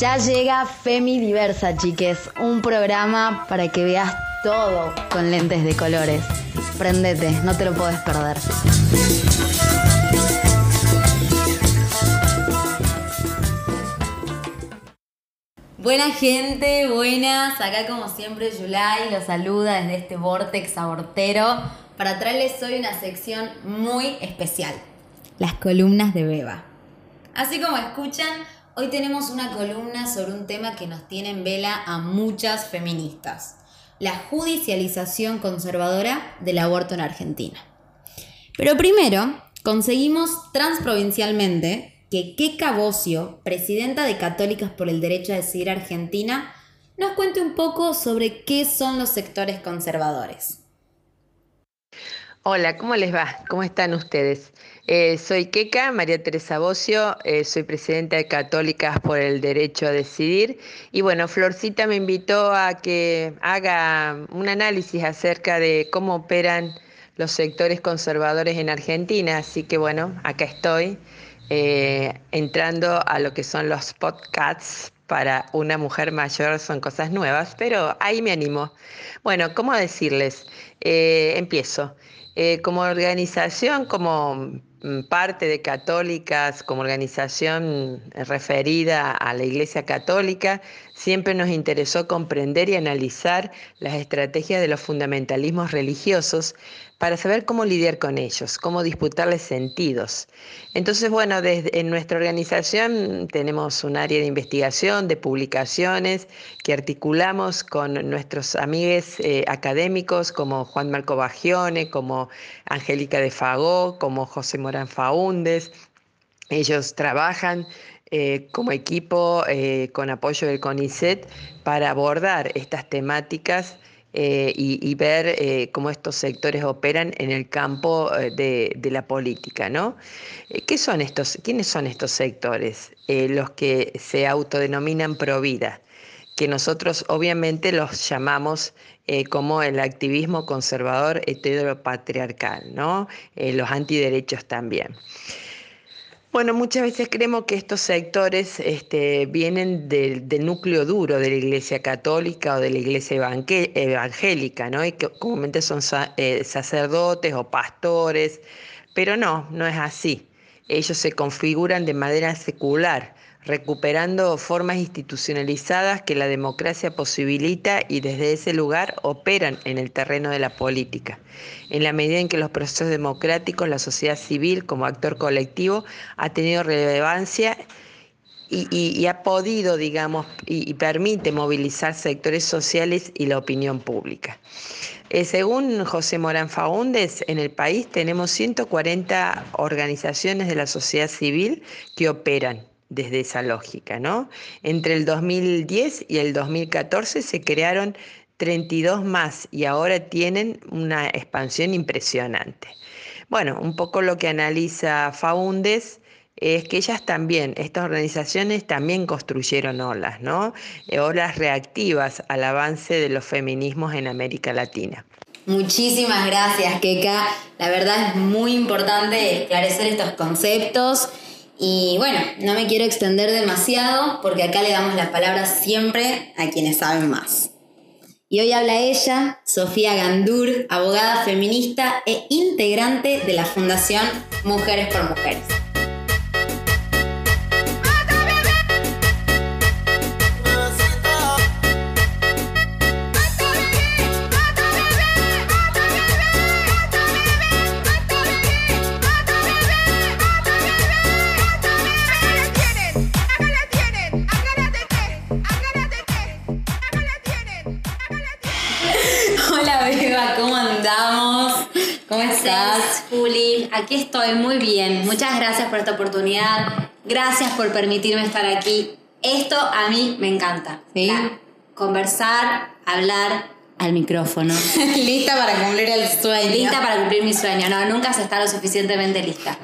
Ya llega Femi Diversa, chiques, un programa para que veas todo con lentes de colores. Prendete, no te lo puedes perder. Buena gente, buenas. Acá como siempre Yulai los saluda desde este vortex abortero para traerles hoy una sección muy especial. Las columnas de Beba. Así como escuchan, hoy tenemos una columna sobre un tema que nos tiene en vela a muchas feministas. La judicialización conservadora del aborto en Argentina. Pero primero, conseguimos transprovincialmente que Keka Bocio, presidenta de Católicas por el Derecho a Decidir Argentina, nos cuente un poco sobre qué son los sectores conservadores. Hola, ¿cómo les va? ¿Cómo están ustedes? Eh, soy Keka, María Teresa Bocio, eh, soy presidenta de Católicas por el Derecho a Decidir. Y bueno, Florcita me invitó a que haga un análisis acerca de cómo operan los sectores conservadores en Argentina. Así que bueno, acá estoy eh, entrando a lo que son los podcasts para una mujer mayor son cosas nuevas, pero ahí me animo. Bueno, ¿cómo decirles? empiezo. como organización, como Mm, parte de católicas como organización referida a la Iglesia Católica, siempre nos interesó comprender y analizar las estrategias de los fundamentalismos religiosos para saber cómo lidiar con ellos, cómo disputarles sentidos. Entonces, bueno, desde, en nuestra organización tenemos un área de investigación, de publicaciones, que articulamos con nuestros amigos eh, académicos como Juan Marco Bagione, como Angélica de Fagó, como José Morán Faúndes. Ellos trabajan eh, como equipo eh, con apoyo del CONICET para abordar estas temáticas eh, y, ver eh, cómo estos sectores operan en el campo eh, de, la política, ¿no? ¿Qué son estos, ¿Quiénes son estos sectores? los que se autodenominan pro vida, que nosotros obviamente los llamamos como el activismo conservador heteropatriarcal, ¿no? los antiderechos también. Bueno, muchas veces creemos que estos sectores este, vienen del, núcleo duro de la Iglesia Católica o de la Iglesia Evangélica, ¿no? Y que comúnmente son eh, sacerdotes o pastores, pero no, no es así. Ellos se configuran de manera secular, recuperando formas institucionalizadas que la democracia posibilita y desde ese lugar operan en el terreno de la política. En la medida en que los procesos democráticos, la sociedad civil como actor colectivo ha tenido relevancia y, ha podido, digamos, y, permite movilizar sectores sociales y la opinión pública. Eh, según José Morán Faúndes, en el país tenemos 140 organizaciones de la sociedad civil que operan desde esa lógica, ¿no? Entre el 2010 y el 2014 se crearon 32 más y ahora tienen una expansión impresionante. Bueno, un poco lo que analiza Faundes es que ellas también, estas organizaciones también construyeron olas, ¿no? Eh, olas reactivas al avance de los feminismos en América Latina. Muchísimas gracias, Keka. La verdad es muy importante esclarecer estos conceptos y bueno, no me quiero extender demasiado porque acá le damos las palabras siempre a quienes saben más. Y hoy habla ella, Sofía Gandur, abogada feminista e integrante de la Fundación Mujeres por Mujeres. Juli. Aquí estoy muy bien. Muchas gracias por esta oportunidad. Gracias por permitirme estar aquí. Esto a mí me encanta. conversar, hablar al micrófono. lista para cumplir el sueño. Lista para cumplir mi sueño. No, nunca se está lo suficientemente lista.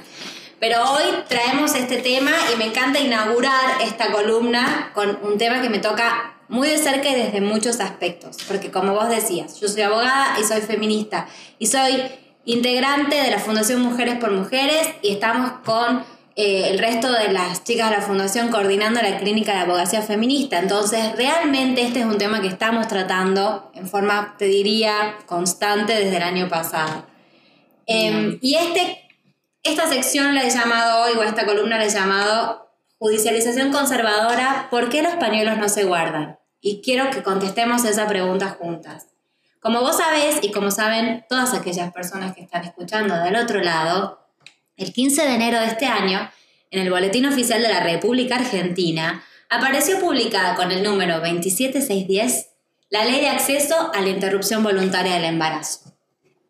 Pero hoy traemos este tema y me encanta inaugurar esta columna con un tema que me toca muy de cerca y desde muchos aspectos. Porque como vos decías, yo soy abogada y soy feminista. Y soy integrante de la Fundación Mujeres por Mujeres y estamos con eh, el resto de las chicas de la fundación coordinando la clínica de abogacía feminista. Entonces, realmente este es un tema que estamos tratando en forma, te diría, constante desde el año pasado. Em, y este, esta sección la he llamado hoy, o esta columna la he llamado Judicialización conservadora, ¿por qué los pañuelos no se guardan? Y quiero que contestemos esa pregunta juntas. Como vos sabés y como saben todas aquellas personas que están escuchando del otro lado, el 15 de enero de este año, en el Boletín Oficial de la República Argentina, apareció publicada con el número 27610 la Ley de Acceso a la Interrupción Voluntaria del Embarazo.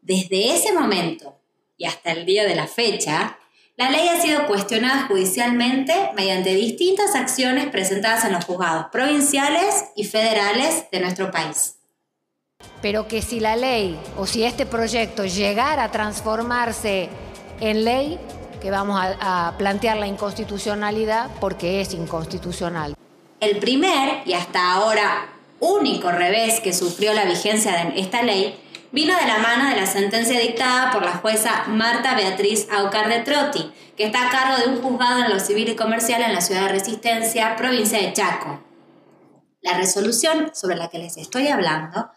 Desde ese momento y hasta el día de la fecha, la ley ha sido cuestionada judicialmente mediante distintas acciones presentadas en los juzgados provinciales y federales de nuestro país. Pero que si la ley o si este proyecto llegara a transformarse en ley que vamos a, plantear la inconstitucionalidad porque es inconstitucional. El primer y hasta ahora único revés que sufrió la vigencia de esta ley vino de la mano de la sentencia dictada por la jueza Marta Beatriz Aucar de Trotti, que está a cargo de un juzgado en lo civil y comercial en la ciudad de Resistencia, provincia de Chaco. La resolución sobre la que les estoy hablando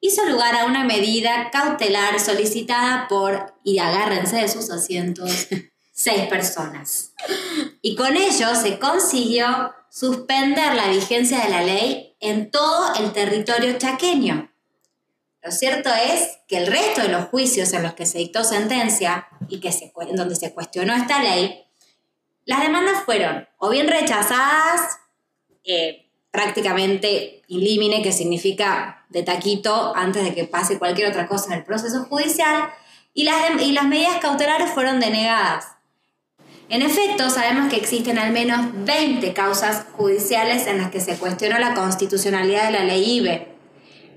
hizo lugar a una medida cautelar solicitada por, y agárrense de sus asientos, seis personas. Y con ello se consiguió suspender la vigencia de la ley en todo el territorio chaqueño. Lo cierto es que el resto de los juicios en los que se dictó sentencia y que se, en donde se cuestionó esta ley, las demandas fueron o bien rechazadas, eh, prácticamente ilímine, que significa de taquito antes de que pase cualquier otra cosa en el proceso judicial, y las, y las medidas cautelares fueron denegadas. En efecto, sabemos que existen al menos 20 causas judiciales en las que se cuestionó la constitucionalidad de la ley IBE.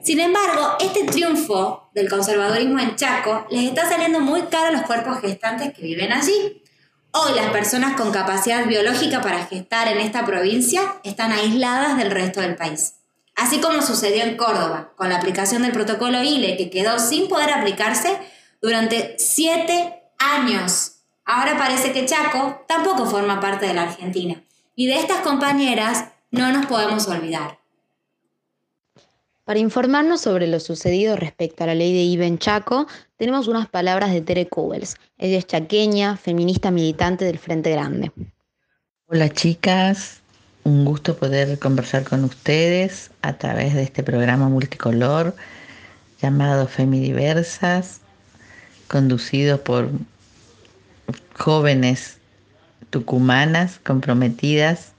Sin embargo, este triunfo del conservadurismo en Chaco les está saliendo muy caro a los cuerpos gestantes que viven allí. Hoy las personas con capacidad biológica para gestar en esta provincia están aisladas del resto del país. Así como sucedió en Córdoba, con la aplicación del protocolo ILE, que quedó sin poder aplicarse durante siete años. Ahora parece que Chaco tampoco forma parte de la Argentina. Y de estas compañeras no nos podemos olvidar. Para informarnos sobre lo sucedido respecto a la ley de IVE en Chaco, tenemos unas palabras de Tere Kubels. Ella es chaqueña, feminista militante del Frente Grande. Hola chicas, un gusto poder conversar con ustedes a través de este programa multicolor llamado Femidiversas, conducido por jóvenes tucumanas comprometidas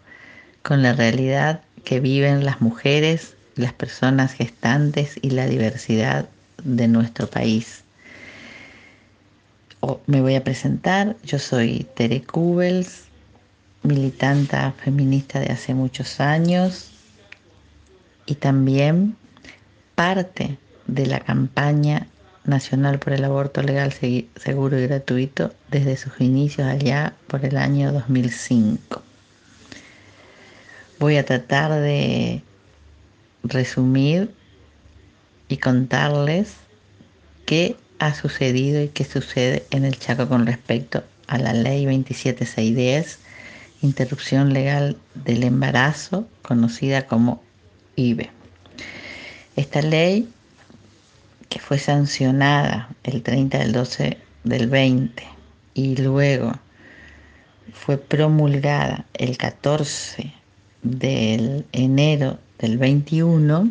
con la realidad que viven las mujeres las personas gestantes y la diversidad de nuestro país. me voy a presentar, yo soy Tere Kubels, militanta feminista de hace muchos años y también parte de la campaña nacional por el aborto legal, seguro y gratuito desde sus inicios allá por el año 2005. Voy a tratar de resumir y contarles qué ha sucedido y qué sucede en el Chaco con respecto a la ley 27610, interrupción legal del embarazo, conocida como IBE. Esta ley, que fue sancionada el 30 del 12 del 20 y luego fue promulgada el 14 del enero del 21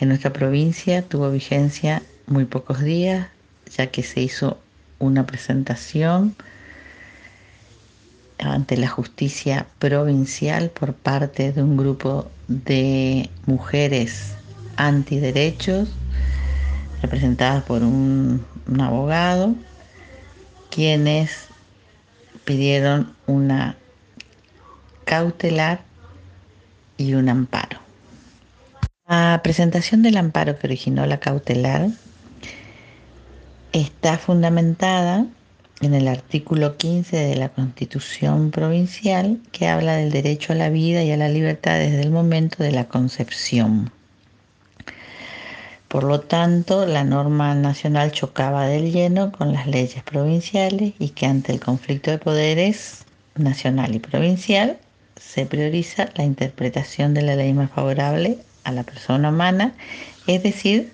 en nuestra provincia tuvo vigencia muy pocos días, ya que se hizo una presentación ante la justicia provincial por parte de un grupo de mujeres antiderechos, representadas por un, un abogado, quienes pidieron una cautelar y un amparo. La presentación del amparo que originó la cautelar está fundamentada en el artículo 15 de la Constitución Provincial que habla del derecho a la vida y a la libertad desde el momento de la concepción. Por lo tanto, la norma nacional chocaba del lleno con las leyes provinciales y que ante el conflicto de poderes nacional y provincial, se prioriza la interpretación de la ley más favorable a la persona humana, es decir,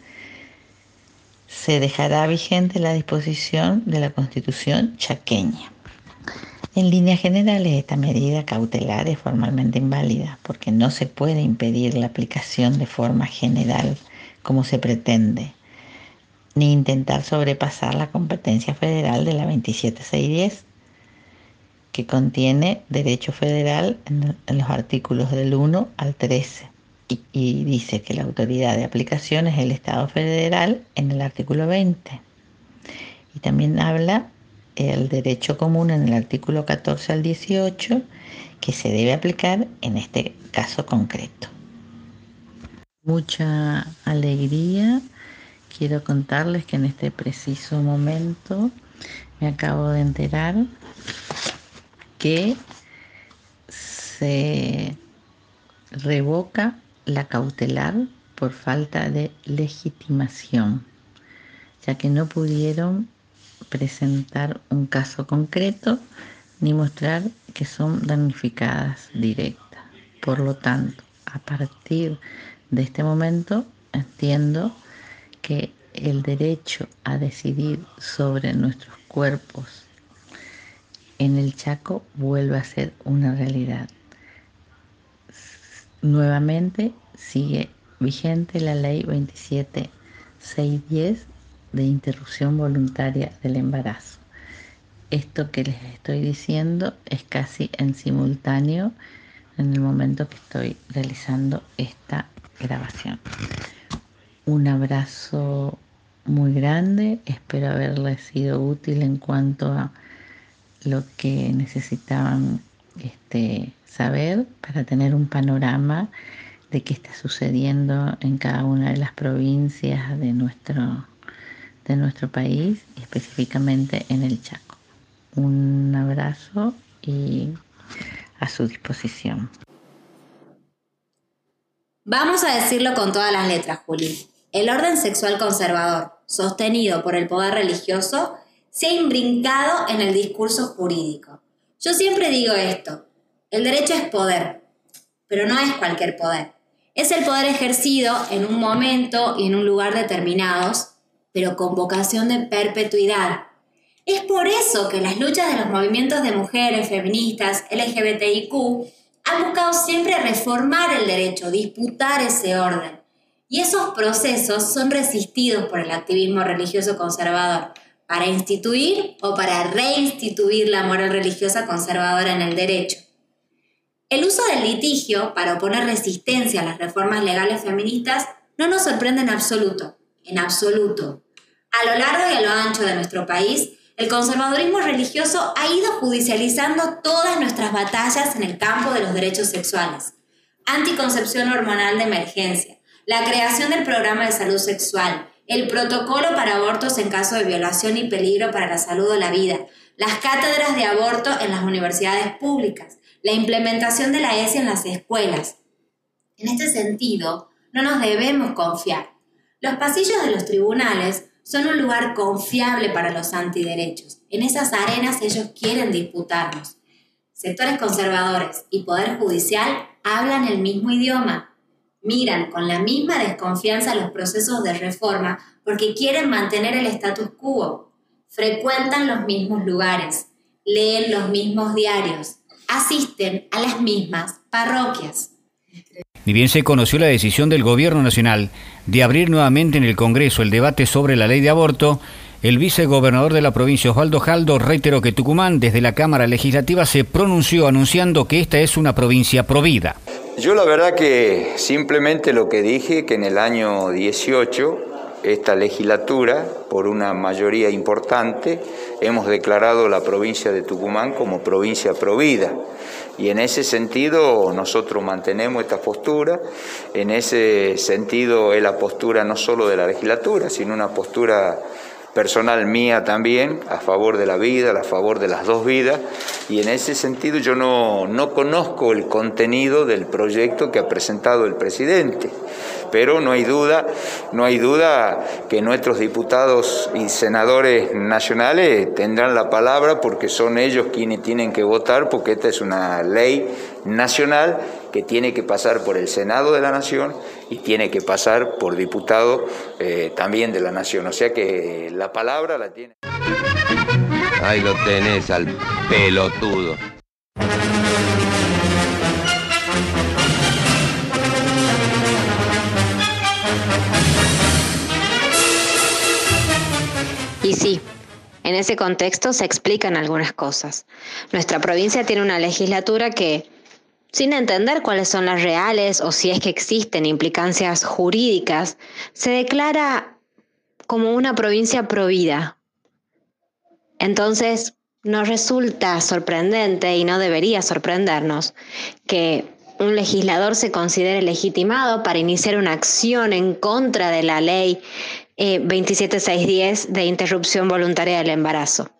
se dejará vigente la disposición de la Constitución chaqueña. En líneas generales, esta medida cautelar es formalmente inválida porque no se puede impedir la aplicación de forma general como se pretende, ni intentar sobrepasar la competencia federal de la 27610, que contiene derecho federal en, los artículos del 1 al 13 y, dice que la autoridad de aplicación es el Estado federal en el artículo 20. Y también habla el derecho común en el artículo 14 al 18 que se debe aplicar en este caso concreto. Mucha alegría. Quiero contarles que en este preciso momento me acabo de enterar que se revoca la cautelar por falta de legitimación, ya que no pudieron presentar un caso concreto ni mostrar que son damnificadas directas. Por lo tanto, a partir de este momento entiendo que el derecho a decidir sobre nuestros cuerpos en el Chaco vuelve a ser una realidad. Nuevamente sigue vigente la ley 27610 de interrupción voluntaria del embarazo. Esto que les estoy diciendo es casi en simultáneo en el momento que estoy realizando esta grabación. Un abrazo muy grande, espero haberles sido útil en cuanto a lo que necesitaban este, saber para tener un panorama de qué está sucediendo en cada una de las provincias de nuestro de nuestro país y específicamente en el Chaco. Un abrazo y a su disposición. Vamos a decirlo con todas las letras, Juli. El orden sexual conservador, sostenido por el poder religioso, se ha imbrincado en el discurso jurídico. Yo siempre digo esto, el derecho es poder, pero no es cualquier poder. Es el poder ejercido en un momento y en un lugar determinados pero con vocación de perpetuidad. Es por eso que las luchas de los movimientos de mujeres, feministas, LGBTIQ han buscado siempre reformar el derecho, disputar ese orden. Y esos procesos son resistidos por el activismo religioso conservador para instituir o para reinstituir la moral religiosa conservadora en el derecho. El uso del litigio para oponer resistencia a las reformas legales feministas no nos sorprende en absoluto en absoluto. A lo largo y a lo ancho de nuestro país, el conservadurismo religioso ha ido judicializando todas nuestras batallas en el campo de los derechos sexuales. Anticoncepción hormonal de emergencia, la creación del programa de salud sexual, el protocolo para abortos en caso de violación y peligro para la salud o la vida, las cátedras de aborto en las universidades públicas, la implementación de la ESI en las escuelas. En este sentido, no nos debemos confiar. Los pasillos de los tribunales son un lugar confiable para los antiderechos. En esas arenas ellos quieren disputarnos. Sectores conservadores y Poder Judicial hablan el mismo idioma, miran con la misma desconfianza los procesos de reforma porque quieren mantener el status quo, frecuentan los mismos lugares, leen los mismos diarios, asisten a las mismas parroquias. Ni bien se conoció la decisión del Gobierno Nacional de abrir nuevamente en el Congreso el debate sobre la ley de aborto, el vicegobernador de la provincia Osvaldo Jaldo reiteró que Tucumán desde la Cámara Legislativa se pronunció anunciando que esta es una provincia provida. Yo la verdad que simplemente lo que dije, que en el año 18 esta legislatura, por una mayoría importante, hemos declarado la provincia de Tucumán como provincia provida. Y en ese sentido nosotros mantenemos esta postura, en ese sentido es la postura no solo de la legislatura, sino una postura personal mía también, a favor de la vida, a favor de las dos vidas, y en ese sentido yo no, no conozco el contenido del proyecto que ha presentado el presidente, pero no hay duda, no hay duda que nuestros diputados y senadores nacionales tendrán la palabra porque son ellos quienes tienen que votar, porque esta es una ley nacional que tiene que pasar por el Senado de la Nación y tiene que pasar por diputado eh, también de la Nación. O sea que la palabra la tiene. Ahí lo tenés al pelotudo. Y sí, en ese contexto se explican algunas cosas. Nuestra provincia tiene una legislatura que, sin entender cuáles son las reales o si es que existen implicancias jurídicas, se declara como una provincia provida. Entonces, nos resulta sorprendente y no debería sorprendernos que un legislador se considere legitimado para iniciar una acción en contra de la ley 27610 eh, de interrupción voluntaria del embarazo.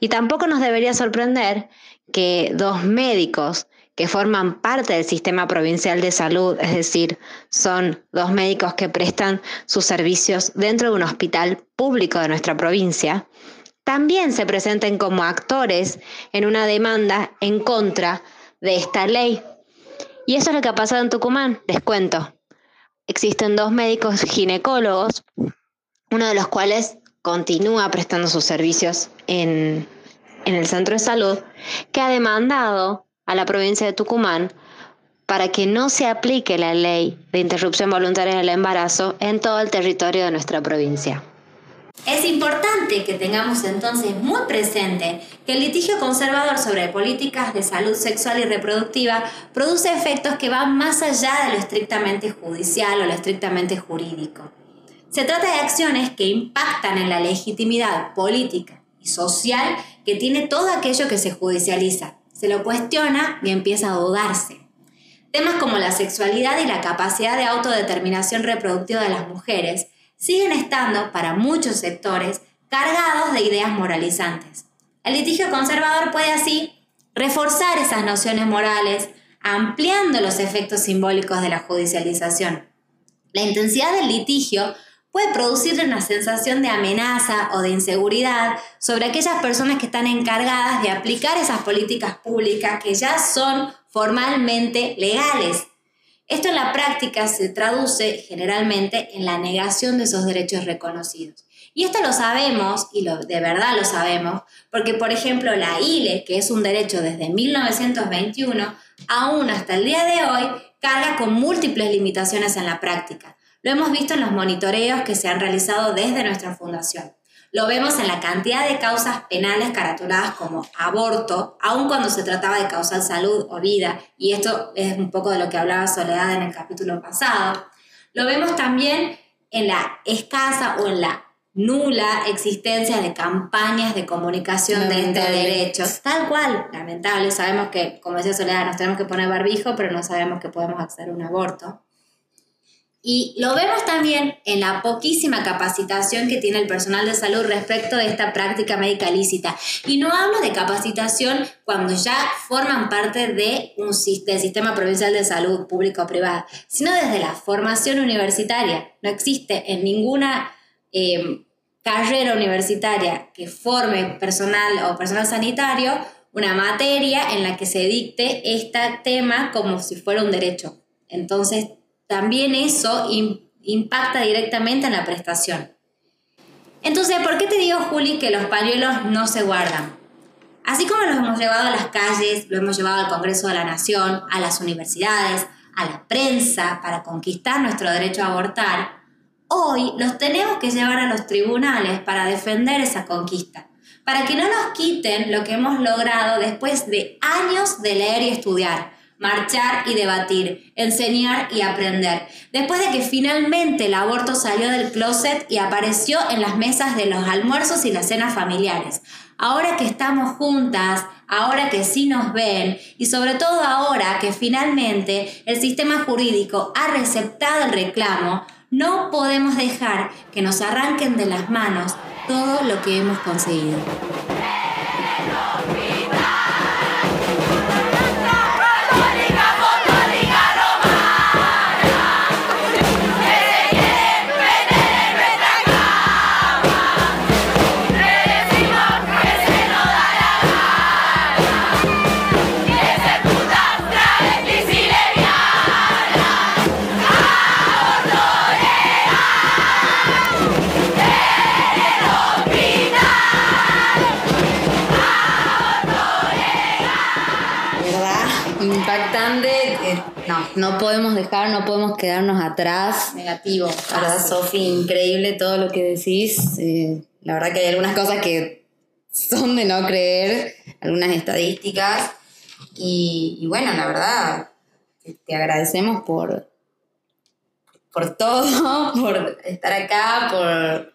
Y tampoco nos debería sorprender que dos médicos que forman parte del sistema provincial de salud, es decir, son dos médicos que prestan sus servicios dentro de un hospital público de nuestra provincia, también se presenten como actores en una demanda en contra de esta ley. Y eso es lo que ha pasado en Tucumán, les cuento. Existen dos médicos ginecólogos uno de los cuales continúa prestando sus servicios en, el centro de salud, que ha demandado a la provincia de Tucumán para que no se aplique la ley de interrupción voluntaria del embarazo en todo el territorio de nuestra provincia. Es importante que tengamos entonces muy presente que el litigio conservador sobre políticas de salud sexual y reproductiva produce efectos que van más allá de lo estrictamente judicial o lo estrictamente jurídico. Se trata de acciones que impactan en la legitimidad política y social que tiene todo aquello que se judicializa. Se lo cuestiona y empieza a dudarse. Temas como la sexualidad y la capacidad de autodeterminación reproductiva de las mujeres siguen estando, para muchos sectores, cargados de ideas moralizantes. El litigio conservador puede así reforzar esas nociones morales, ampliando los efectos simbólicos de la judicialización. La intensidad del litigio puede producir una sensación de amenaza o de inseguridad sobre aquellas personas que están encargadas de aplicar esas políticas públicas que ya son formalmente legales. Esto en la práctica se traduce generalmente en la negación de esos derechos reconocidos. Y esto lo sabemos, y lo, de verdad lo sabemos, porque por ejemplo la ILE, que es un derecho desde 1921, aún hasta el día de hoy carga con múltiples limitaciones en la práctica. Lo hemos visto en los monitoreos que se han realizado desde nuestra fundación. Lo vemos en la cantidad de causas penales caratuladas como aborto, aun cuando se trataba de causar salud o vida, y esto es un poco de lo que hablaba Soledad en el capítulo pasado. Lo vemos también en la escasa o en la nula existencia de campañas de comunicación de este derecho. Tal cual, lamentable. Sabemos que, como decía Soledad, nos tenemos que poner barbijo, pero no sabemos que podemos acceder a un aborto. Y lo vemos también en la poquísima capacitación que tiene el personal de salud respecto de esta práctica médica lícita. Y no hablo de capacitación cuando ya forman parte de un, del sistema provincial de salud público o privada, sino desde la formación universitaria. No existe en ninguna em, carrera universitaria que forme personal o personal sanitario una materia en la que se dicte este tema como si fuera un derecho. Entonces, también eso impacta directamente en la prestación. Entonces, ¿por qué te digo, Juli, que los pañuelos no se guardan? Así como los hemos llevado a las calles, lo hemos llevado al Congreso de la Nación, a las universidades, a la prensa para conquistar nuestro derecho a abortar, hoy los tenemos que llevar a los tribunales para defender esa conquista, para que no nos quiten lo que hemos logrado después de años de leer y estudiar, marchar y debatir, enseñar y aprender. Después de que finalmente el aborto salió del closet y apareció en las mesas de los almuerzos y las cenas familiares. Ahora que estamos juntas, ahora que sí nos ven y sobre todo ahora que finalmente el sistema jurídico ha receptado el reclamo, no podemos dejar que nos arranquen de las manos todo lo que hemos conseguido. No, podemos dejar, no podemos quedarnos atrás. Negativo. La verdad, Sofi, increíble todo lo que decís. Eh, la verdad que hay algunas cosas que son de no creer, algunas estadísticas. Y, y bueno, la verdad, te, te agradecemos por, por todo, por estar acá, por,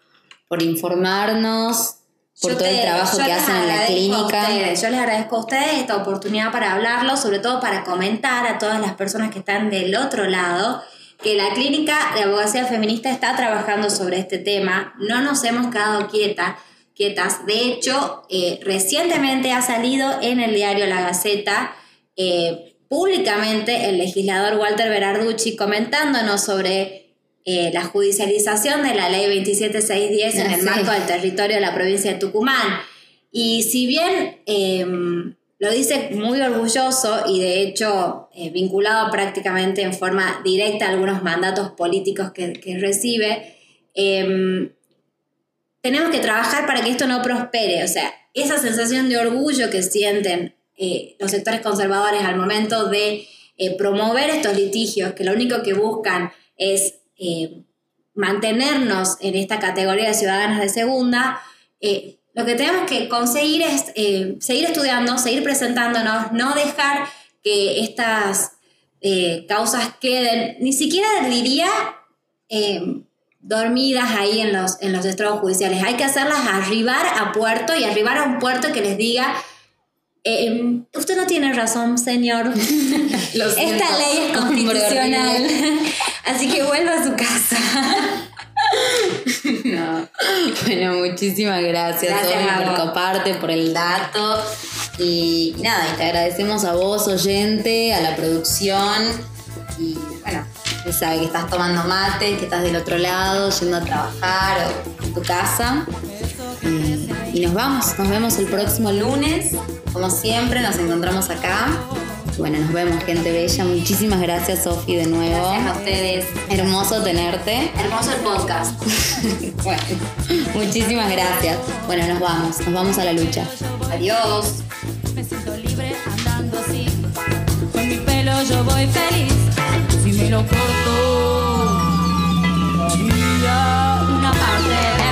por informarnos, por Yo todo el trabajo que hacen en la clínica. yo les agradezco a ustedes esta oportunidad para hablarlo, sobre todo para comentar a todas las personas que están del otro lado que la clínica de abogacía feminista está trabajando sobre este tema. No nos hemos quedado quieta, quietas. De hecho, eh, recientemente ha salido en el diario La Gaceta eh, públicamente el legislador Walter Berarducci comentándonos sobre eh, la judicialización de la ley 27610 en el marco del territorio de la provincia de Tucumán. Y si bien eh, lo dice muy orgulloso y de hecho eh, vinculado prácticamente en forma directa a algunos mandatos políticos que, que recibe, eh, tenemos que trabajar para que esto no prospere. O sea, esa sensación de orgullo que sienten eh, los sectores conservadores al momento de promover estos litigios, que lo único que buscan es eh, mantenernos en esta categoría de ciudadanos de segunda, eh, lo que tenemos que conseguir es eh, seguir estudiando, seguir presentándonos, no dejar que estas causas queden, ni siquiera diría dormidas ahí en los, en los estrados judiciales. Hay que hacerlas arribar a puerto y arribar a un puerto que les diga, eh, usted no tiene razón, señor. Esta ley es constitucional. Así que vuelva a su casa. No. Bueno, muchísimas gracias, Gracias a por coparte, por el dato. Y nada, y te agradecemos a vos, oyente, a la producción. Y bueno, ya sabes que estás tomando mate, que estás del otro lado, yendo a trabajar o en tu casa. Y, y nos vamos, nos vemos el próximo lunes. Como siempre, nos encontramos acá. Bueno, nos vemos, gente bella. Muchísimas gracias, Sofi, de nuevo. Gracias a ustedes. Hermoso tenerte. Hermoso el podcast. Bueno, muchísimas gracias. Bueno, nos vamos, nos vamos a la lucha. Adiós. Me siento libre andando así. Con mi pelo yo voy feliz. Si me lo corto, una parte.